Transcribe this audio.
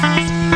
Bye.